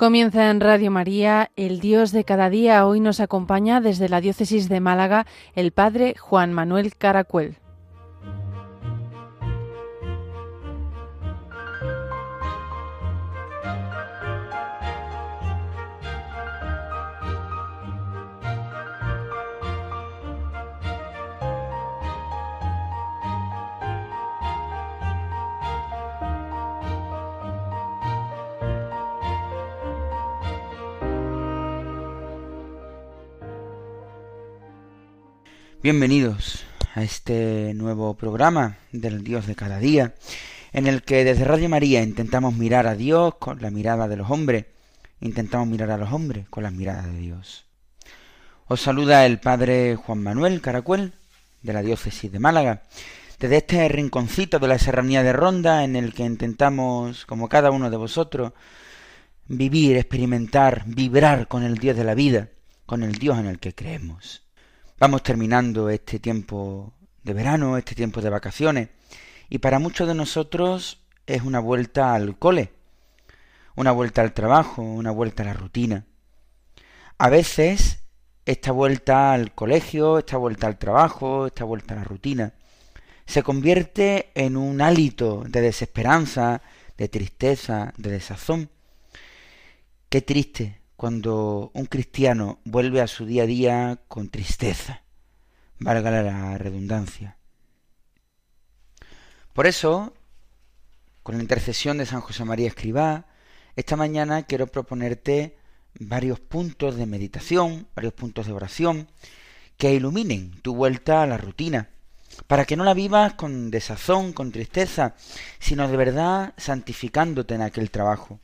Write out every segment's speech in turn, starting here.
Comienza en Radio María, el Dios de cada día. Hoy nos acompaña desde la diócesis de Málaga el Padre Juan Manuel Caracuel. Bienvenidos a este nuevo programa del Dios de cada día, en el que desde Radio María intentamos mirar a Dios con la mirada de los hombres, intentamos mirar a los hombres con la mirada de Dios. Os saluda el Padre Juan Manuel Caracuel, de la Diócesis de Málaga, desde este rinconcito de la Serranía de Ronda, en el que intentamos, como cada uno de vosotros, vivir, experimentar, vibrar con el Dios de la vida, con el Dios en el que creemos. Vamos terminando este tiempo de verano, este tiempo de vacaciones, y para muchos de nosotros es una vuelta al cole, una vuelta al trabajo, una vuelta a la rutina. A veces esta vuelta al colegio, esta vuelta al trabajo, esta vuelta a la rutina, se convierte en un hálito de desesperanza, de tristeza, de desazón. Qué triste cuando un cristiano vuelve a su día a día con tristeza, valga la redundancia. Por eso, con la intercesión de San José María Escribá, esta mañana quiero proponerte varios puntos de meditación, varios puntos de oración, que iluminen tu vuelta a la rutina, para que no la vivas con desazón, con tristeza, sino de verdad santificándote en aquel trabajo.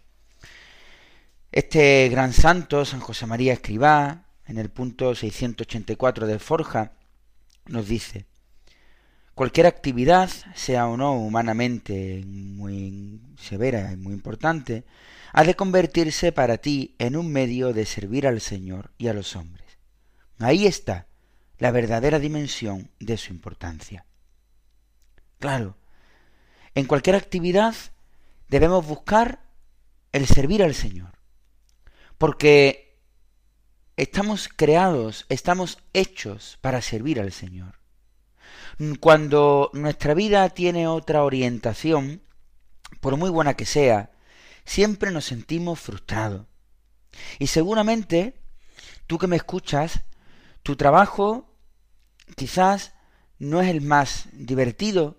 Este gran santo, San José María Escribá, en el punto 684 de Forja, nos dice, cualquier actividad, sea o no humanamente muy severa y muy importante, ha de convertirse para ti en un medio de servir al Señor y a los hombres. Ahí está la verdadera dimensión de su importancia. Claro, en cualquier actividad debemos buscar el servir al Señor porque estamos creados, estamos hechos para servir al Señor. Cuando nuestra vida tiene otra orientación, por muy buena que sea, siempre nos sentimos frustrados. Y seguramente, tú que me escuchas, tu trabajo quizás no es el más divertido,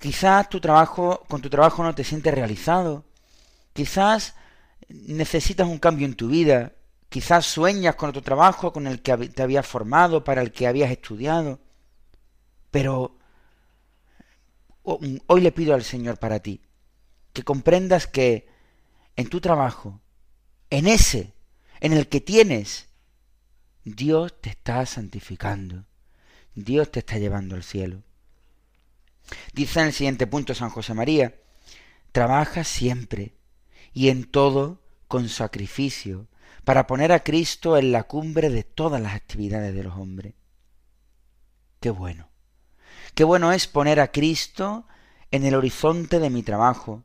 quizás tu trabajo, con tu trabajo no te sientes realizado, quizás necesitas un cambio en tu vida, quizás sueñas con otro trabajo con el que te habías formado, para el que habías estudiado, pero hoy le pido al Señor para ti, que comprendas que en tu trabajo, en ese, en el que tienes, Dios te está santificando, Dios te está llevando al cielo. Dice en el siguiente punto San José María, trabaja siempre y en todo con sacrificio, para poner a Cristo en la cumbre de todas las actividades de los hombres. Qué bueno. Qué bueno es poner a Cristo en el horizonte de mi trabajo,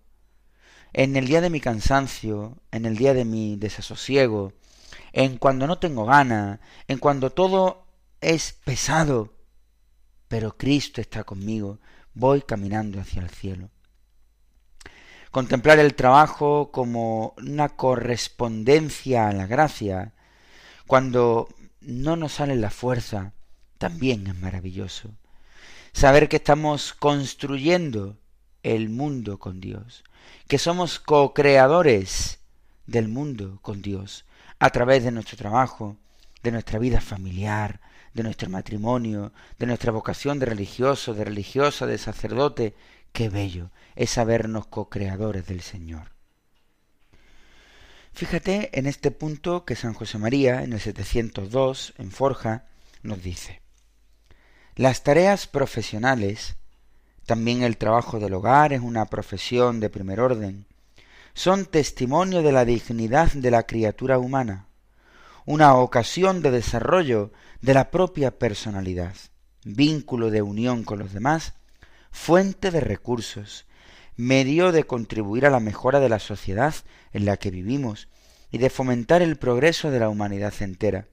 en el día de mi cansancio, en el día de mi desasosiego, en cuando no tengo gana, en cuando todo es pesado, pero Cristo está conmigo, voy caminando hacia el cielo contemplar el trabajo como una correspondencia a la gracia, cuando no nos sale la fuerza, también es maravilloso. Saber que estamos construyendo el mundo con Dios, que somos co-creadores del mundo con Dios, a través de nuestro trabajo, de nuestra vida familiar, de nuestro matrimonio, de nuestra vocación de religioso, de religiosa, de sacerdote, qué bello es sabernos co-creadores del Señor. Fíjate en este punto que San José María, en el 702, en Forja, nos dice, las tareas profesionales, también el trabajo del hogar es una profesión de primer orden, son testimonio de la dignidad de la criatura humana, una ocasión de desarrollo de la propia personalidad, vínculo de unión con los demás, fuente de recursos, medio de contribuir a la mejora de la sociedad en la que vivimos y de fomentar el progreso de la humanidad entera.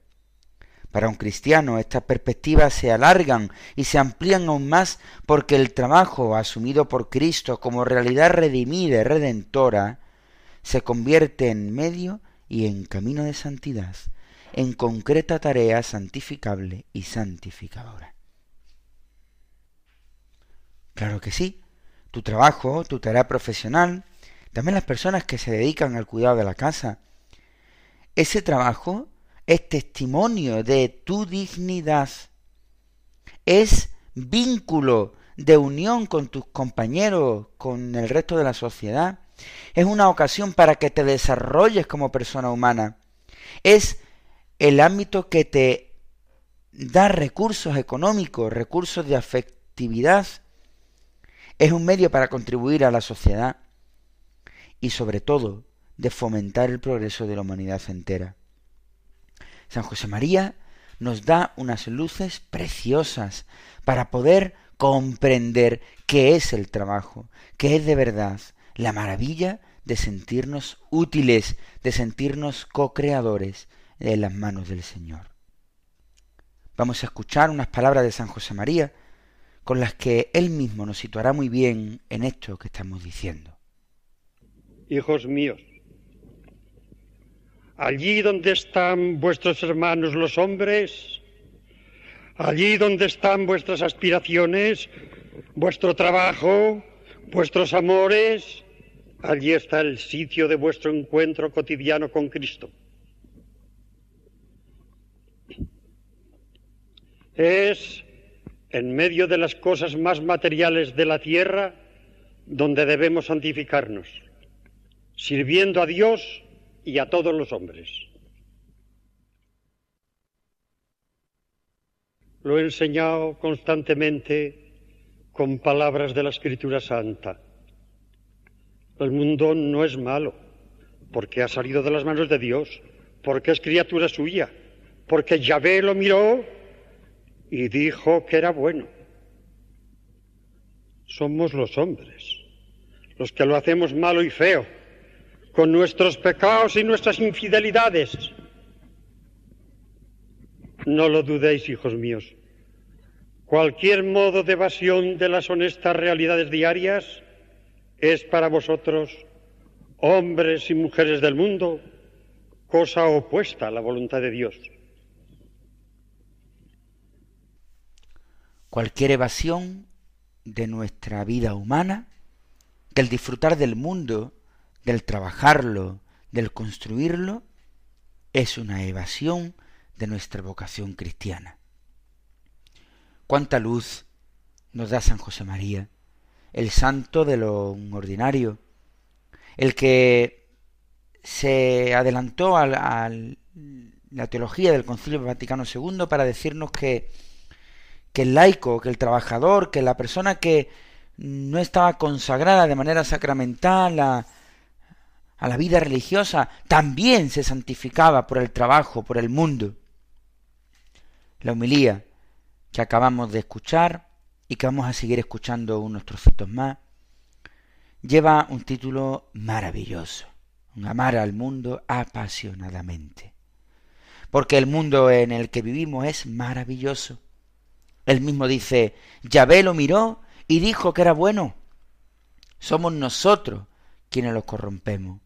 Para un cristiano estas perspectivas se alargan y se amplían aún más porque el trabajo asumido por Cristo como realidad redimida y redentora se convierte en medio y en camino de santidad, en concreta tarea santificable y santificadora. Claro que sí, tu trabajo, tu tarea profesional, también las personas que se dedican al cuidado de la casa, ese trabajo es testimonio de tu dignidad, es vínculo de unión con tus compañeros, con el resto de la sociedad, es una ocasión para que te desarrolles como persona humana, es el ámbito que te da recursos económicos, recursos de afectividad, es un medio para contribuir a la sociedad y sobre todo de fomentar el progreso de la humanidad entera. San José María nos da unas luces preciosas para poder comprender qué es el trabajo, qué es de verdad la maravilla de sentirnos útiles, de sentirnos co-creadores en las manos del Señor. Vamos a escuchar unas palabras de San José María con las que él mismo nos situará muy bien en esto que estamos diciendo. Hijos míos, allí donde están vuestros hermanos los hombres, allí donde están vuestras aspiraciones, vuestro trabajo, vuestros amores, allí está el sitio de vuestro encuentro cotidiano con Cristo. Es en medio de las cosas más materiales de la tierra donde debemos santificarnos, sirviendo a Dios y a todos los hombres. Lo he enseñado constantemente con palabras de la Escritura Santa. El mundo no es malo, porque ha salido de las manos de Dios, porque es criatura suya, porque Yahvé lo miró y dijo que era bueno. Somos los hombres, los que lo hacemos malo y feo, con nuestros pecados y nuestras infidelidades. No lo dudéis, hijos míos. Cualquier modo de evasión de las honestas realidades diarias es para vosotros, hombres y mujeres del mundo, cosa opuesta a la voluntad de Dios. Cualquier evasión de nuestra vida humana, del disfrutar del mundo del trabajarlo, del construirlo, es una evasión de nuestra vocación cristiana. Cuánta luz nos da San José María, el santo de lo ordinario, el que se adelantó a, la teología del Concilio Vaticano II para decirnos que, que el laico, que el trabajador, que la persona que no estaba consagrada de manera sacramental a, la vida religiosa, también se santificaba por el trabajo, por el mundo. La humilía que acabamos de escuchar y que vamos a seguir escuchando unos trocitos más, lleva un título maravilloso, amar al mundo apasionadamente. Porque el mundo en el que vivimos es maravilloso. Él mismo dice, Yahvé lo miró y dijo que era bueno. Somos nosotros quienes los corrompemos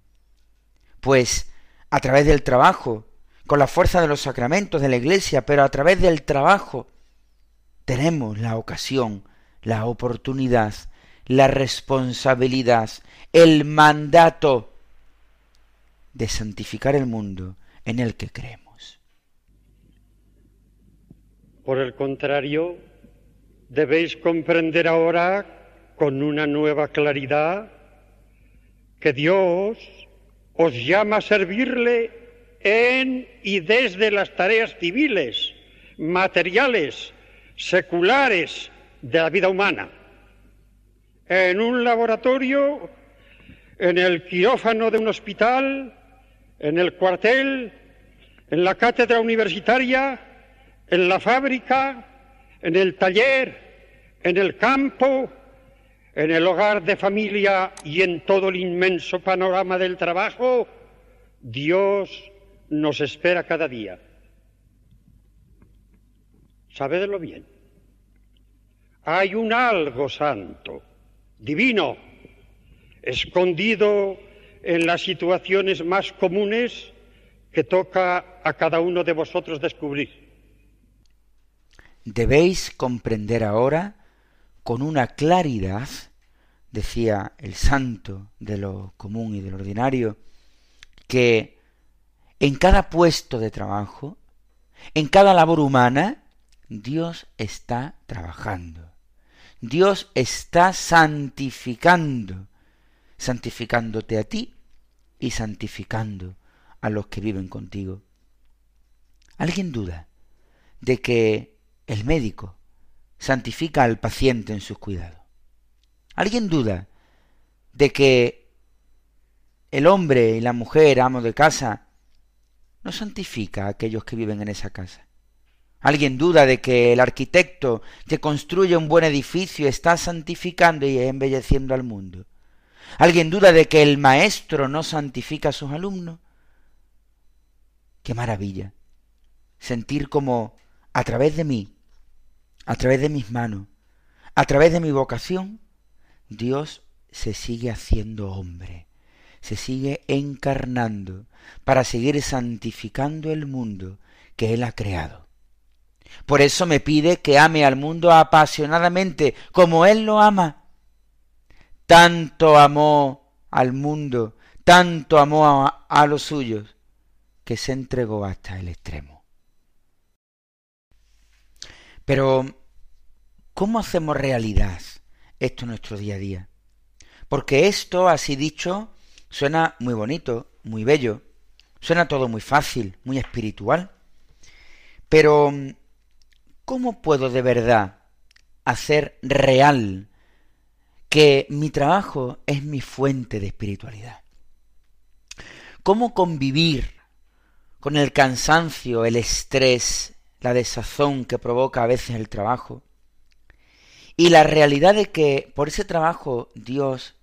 pues a través del trabajo, con la fuerza de los sacramentos de la Iglesia, pero a través del trabajo, tenemos la ocasión, la oportunidad, la responsabilidad, el mandato de santificar el mundo en el que creemos. Por el contrario, debéis comprender ahora con una nueva claridad que Dios os llama a servirle en y desde las tareas civiles, materiales, seculares de la vida humana. En un laboratorio, en el quirófano de un hospital, en el cuartel, en la cátedra universitaria, en la fábrica, en el taller, en el campo, en el hogar de familia y en todo el inmenso panorama del trabajo, Dios nos espera cada día. Sabedlo bien. Hay un algo santo, divino, escondido en las situaciones más comunes que toca a cada uno de vosotros descubrir. Debéis comprender ahora con una claridad, decía el santo de lo común y de lo ordinario, que en cada puesto de trabajo, en cada labor humana, Dios está trabajando. Dios está santificando, santificándote a ti y santificando a los que viven contigo. ¿Alguien duda de que el médico santifica al paciente en sus cuidados? ¿Alguien duda de que el hombre y la mujer, amo de casa, no santifica a aquellos que viven en esa casa? ¿Alguien duda de que el arquitecto que construye un buen edificio está santificando y embelleciendo al mundo? ¿Alguien duda de que el maestro no santifica a sus alumnos? Qué maravilla sentir como a través de mí, a través de mis manos, a través de mi vocación, Dios se sigue haciendo hombre, se sigue encarnando para seguir santificando el mundo que Él ha creado. Por eso me pide que ame al mundo apasionadamente como Él lo ama. Tanto amó al mundo, tanto amó a, los suyos, que se entregó hasta el extremo. Pero, ¿cómo hacemos realidad esto en nuestro día a día? Porque esto, así dicho, suena muy bonito, muy bello, suena todo muy fácil, muy espiritual. Pero, ¿cómo puedo de verdad hacer real que mi trabajo es mi fuente de espiritualidad? ¿Cómo convivir con el cansancio, el estrés, la desazón que provoca a veces el trabajo, y la realidad de que por ese trabajo Dios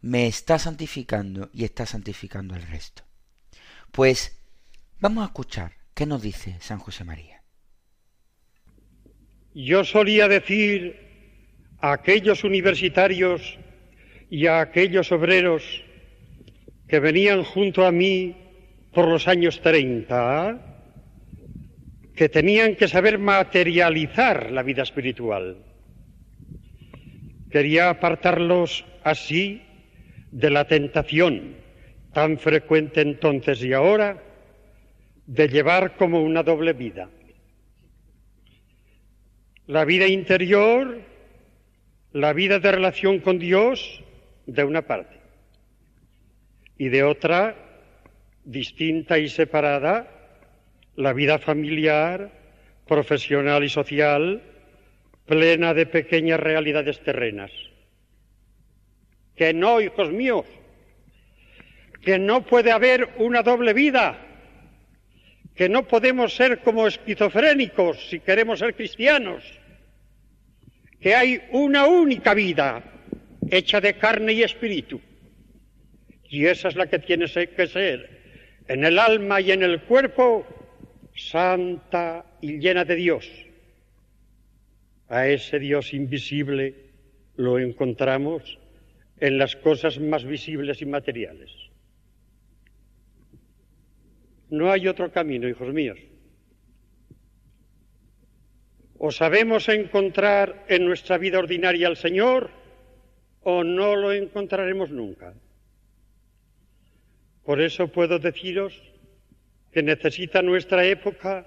me está santificando y está santificando al resto. Pues vamos a escuchar qué nos dice San José María. Yo solía decir a aquellos universitarios y a aquellos obreros que venían junto a mí por los años 30 que tenían que saber materializar la vida espiritual. Quería apartarlos así de la tentación tan frecuente entonces y ahora de llevar como una doble vida. La vida interior, la vida de relación con Dios, de una parte, y de otra, distinta y separada, la vida familiar, profesional y social, plena de pequeñas realidades terrenas. Que no, hijos míos, que no puede haber una doble vida, que no podemos ser como esquizofrénicos si queremos ser cristianos, que hay una única vida hecha de carne y espíritu, y esa es la que tiene que ser en el alma y en el cuerpo santa y llena de Dios. A ese Dios invisible lo encontramos en las cosas más visibles y materiales. No hay otro camino, hijos míos. O sabemos encontrar en nuestra vida ordinaria al Señor o no lo encontraremos nunca. Por eso puedo deciros que necesita nuestra época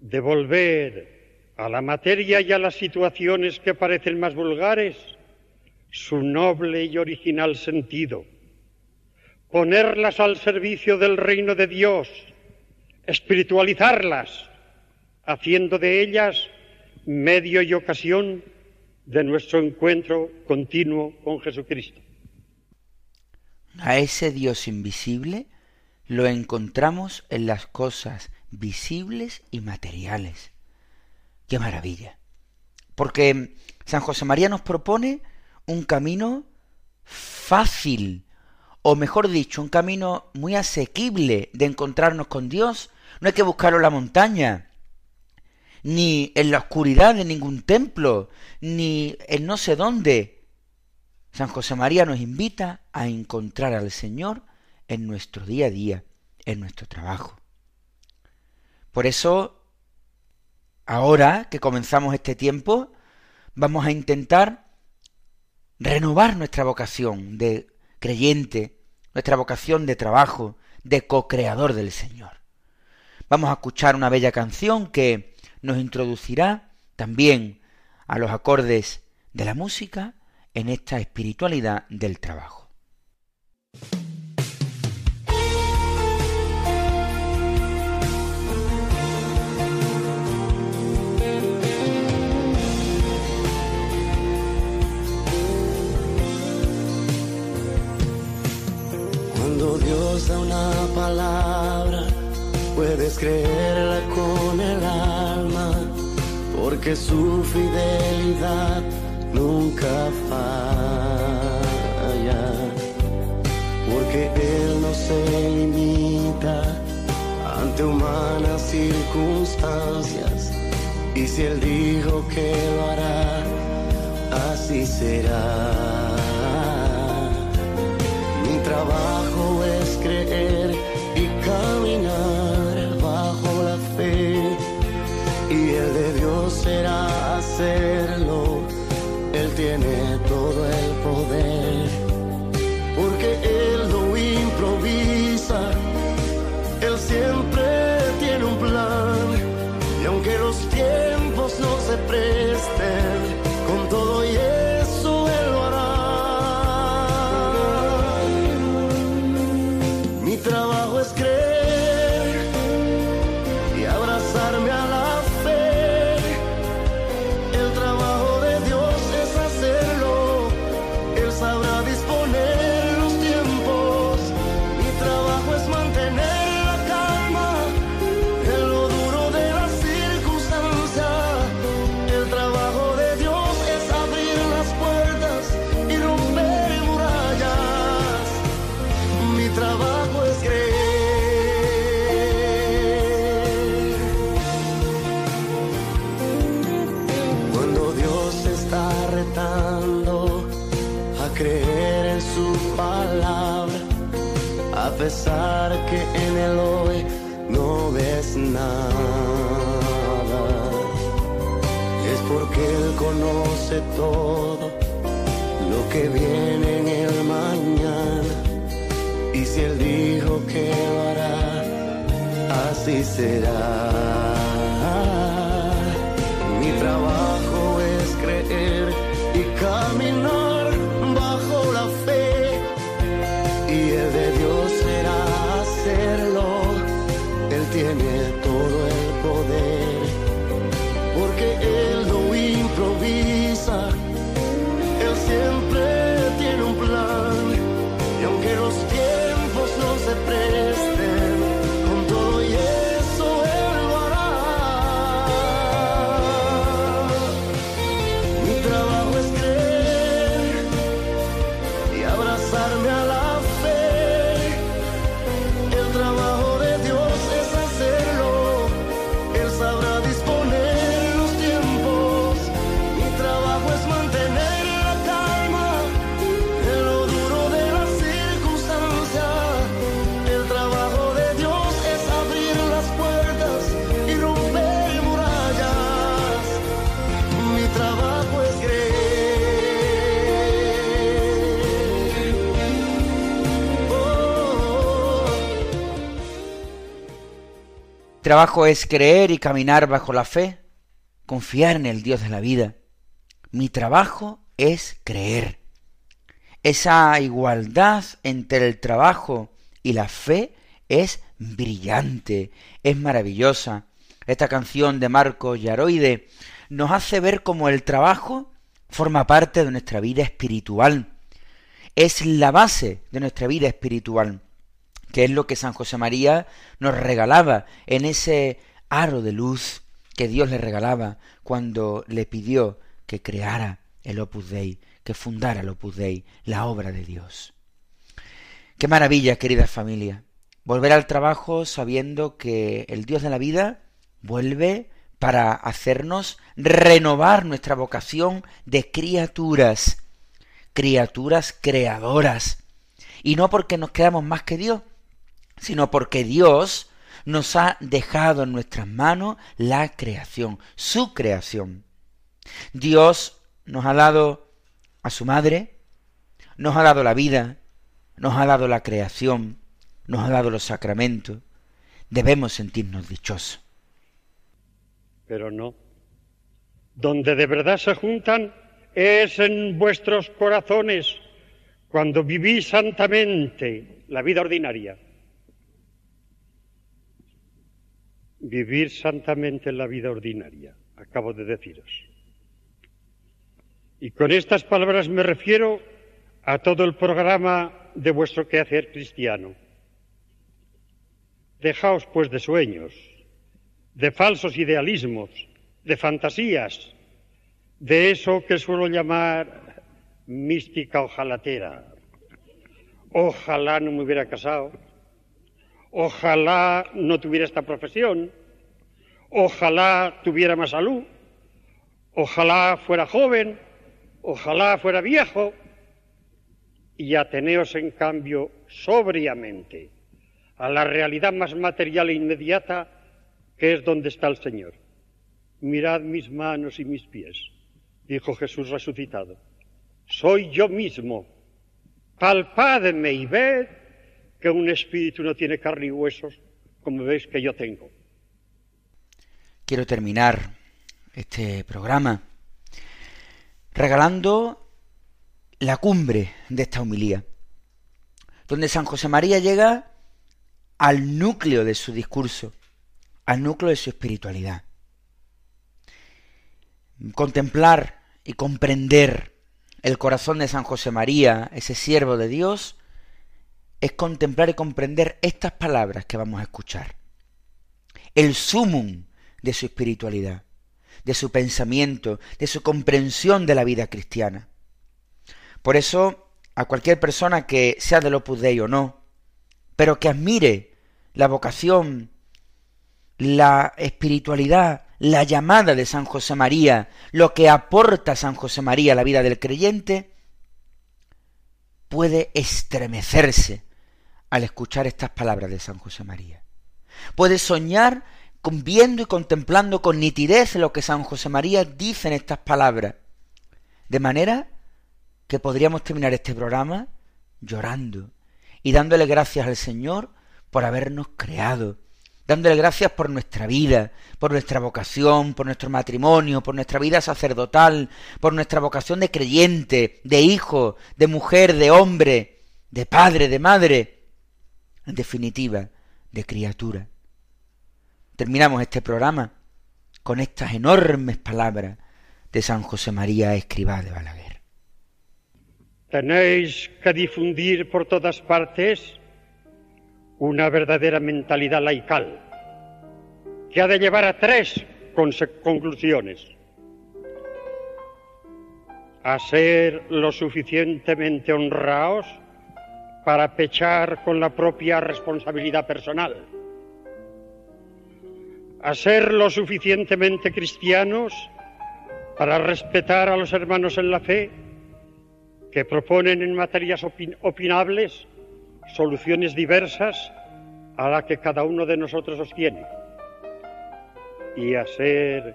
devolver a la materia y a las situaciones que parecen más vulgares su noble y original sentido, ponerlas al servicio del reino de Dios, espiritualizarlas, haciendo de ellas medio y ocasión de nuestro encuentro continuo con Jesucristo. A ese Dios invisible lo encontramos en las cosas visibles y materiales. ¡Qué maravilla! Porque San José María nos propone un camino fácil, o mejor dicho, un camino muy asequible de encontrarnos con Dios. No hay que buscarlo en la montaña, ni en la oscuridad de ningún templo, ni en no sé dónde. San José María nos invita a encontrar al Señor en nuestro día a día, en nuestro trabajo. Por eso, ahora que comenzamos este tiempo, vamos a intentar renovar nuestra vocación de creyente, nuestra vocación de trabajo, de co-creador del Señor. Vamos a escuchar una bella canción que nos introducirá también a los acordes de la música en esta espiritualidad del trabajo. Cuando Dios da una palabra, puedes creerla con el alma, porque su fidelidad nunca falla, porque Él no se limita ante humanas circunstancias, y si Él dijo que lo hará, así será. Trabajo es creer y caminar bajo la fe. Y el de Dios será hacerlo. Él tiene todo el poder. Porque Él no improvisa. Él siempre tiene un plan. Y aunque los tiempos no se presten, Conoce todo lo que viene en el mañana. Y si Él dijo que lo hará, así será. Trabajo es creer y caminar bajo la fe, confiar en el Dios de la vida. Mi trabajo es creer. Esa igualdad entre el trabajo y la fe es brillante, es maravillosa. Esta canción de Marco Yaroide nos hace ver cómo el trabajo forma parte de nuestra vida espiritual. Es la base de nuestra vida espiritual que es lo que San José María nos regalaba en ese aro de luz que Dios le regalaba cuando le pidió que creara el Opus Dei, que fundara el Opus Dei, la obra de Dios. Qué maravilla, querida familia. Volver al trabajo sabiendo que el Dios de la vida vuelve para hacernos renovar nuestra vocación de criaturas, criaturas creadoras. Y no porque nos quedamos más que Dios, sino porque Dios nos ha dejado en nuestras manos la creación, su creación. Dios nos ha dado a su madre, nos ha dado la vida, nos ha dado la creación, nos ha dado los sacramentos. Debemos sentirnos dichosos. Pero no. Donde de verdad se juntan es en vuestros corazones, cuando vivís santamente la vida ordinaria. Vivir santamente la vida ordinaria, acabo de deciros. Y con estas palabras me refiero a todo el programa de vuestro quehacer cristiano. Dejaos pues de sueños, de falsos idealismos, de fantasías, de eso que suelo llamar mística ojalatera. Ojalá no me hubiera casado, ojalá no tuviera esta profesión, ojalá tuviera más salud, ojalá fuera joven, ojalá fuera viejo, y ateneos en cambio sobriamente a la realidad más material e inmediata que es donde está el Señor. Mirad mis manos y mis pies, dijo Jesús resucitado. Soy yo mismo. Palpadme y ved que un espíritu no tiene carne y huesos como veis que yo tengo. Quiero terminar este programa regalando la cumbre de esta humilía, donde San José María llega al núcleo de su discurso, al núcleo de su espiritualidad. Contemplar y comprender el corazón de San José María, ese siervo de Dios, es contemplar y comprender estas palabras que vamos a escuchar. El sumum de su espiritualidad, de su pensamiento, de su comprensión de la vida cristiana. Por eso, a cualquier persona que sea del Opus Dei o no, pero que admire la vocación, la espiritualidad, la llamada de San José María, lo que aporta San José María a la vida del creyente, puede estremecerse al escuchar estas palabras de San José María. Puede soñar viendo y contemplando con nitidez lo que San José María dice en estas palabras, de manera que podríamos terminar este programa llorando y dándole gracias al Señor por habernos creado, dándole gracias por nuestra vida, por nuestra vocación, por nuestro matrimonio, por nuestra vida sacerdotal, por nuestra vocación de creyente, de hijo, de mujer, de hombre, de padre, de madre, definitiva, de criatura. Terminamos este programa con estas enormes palabras de San José María Escribá de Balaguer. Tenéis que difundir por todas partes una verdadera mentalidad laical que ha de llevar a tres conclusiones. A ser lo suficientemente honrados para pechar con la propia responsabilidad personal. A ser lo suficientemente cristianos para respetar a los hermanos en la fe que proponen en materias opinables soluciones diversas a la que cada uno de nosotros sostiene y a ser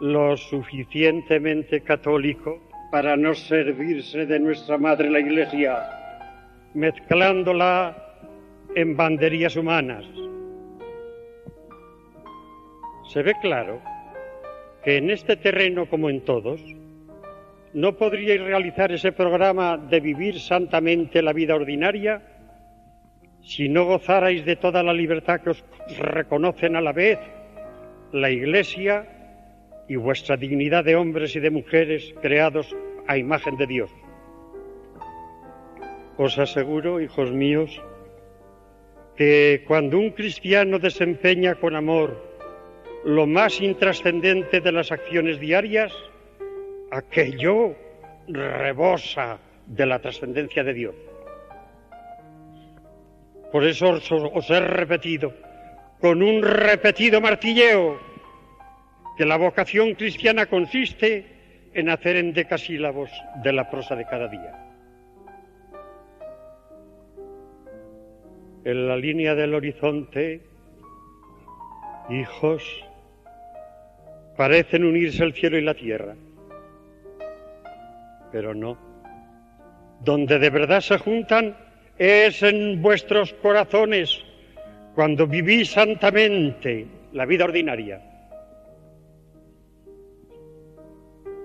lo suficientemente católico para no servirse de nuestra madre la Iglesia, mezclándola en banderías humanas. Se ve claro que en este terreno como en todos, ¿No podríais realizar ese programa de vivir santamente la vida ordinaria si no gozarais de toda la libertad que os reconocen a la vez la Iglesia y vuestra dignidad de hombres y de mujeres creados a imagen de Dios? Os aseguro, hijos míos, que cuando un cristiano desempeña con amor lo más intrascendente de las acciones diarias, aquello rebosa de la trascendencia de Dios. Por eso os, he repetido, con un repetido martilleo, que la vocación cristiana consiste en hacer en decasílabos de la prosa de cada día. En la línea del horizonte, hijos, parecen unirse el cielo y la tierra, pero no. Donde de verdad se juntan es en vuestros corazones, cuando vivís santamente la vida ordinaria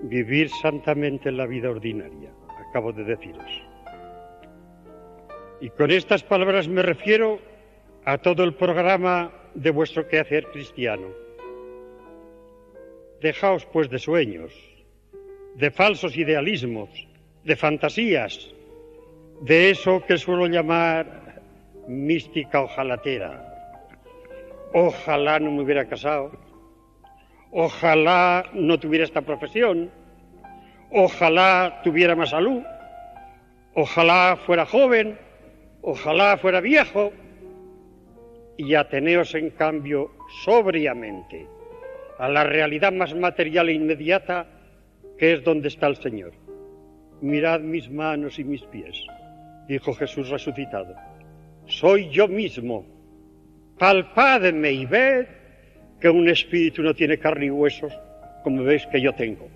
vivir santamente la vida ordinaria, acabo de deciros. Y con estas palabras me refiero a todo el programa de vuestro quehacer cristiano. Dejaos pues de sueños, de falsos idealismos, de fantasías, de eso que suelo llamar mística ojalatera. Ojalá no me hubiera casado, Ojalá no tuviera esta profesión. Ojalá tuviera más salud. Ojalá fuera joven. Ojalá fuera viejo. Y ateneos, en cambio, sobriamente a la realidad más material e inmediata, que es donde está el Señor. Mirad mis manos y mis pies, dijo Jesús resucitado. Soy yo mismo. Palpadme y ved que un espíritu no tiene carne y huesos, como veis que yo tengo.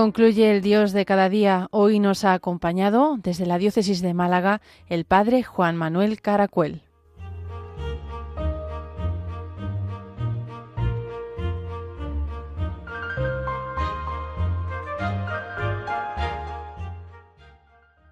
Concluye el Dios de cada día. Hoy nos ha acompañado desde la diócesis de Málaga el Padre Juan Manuel Caracuel.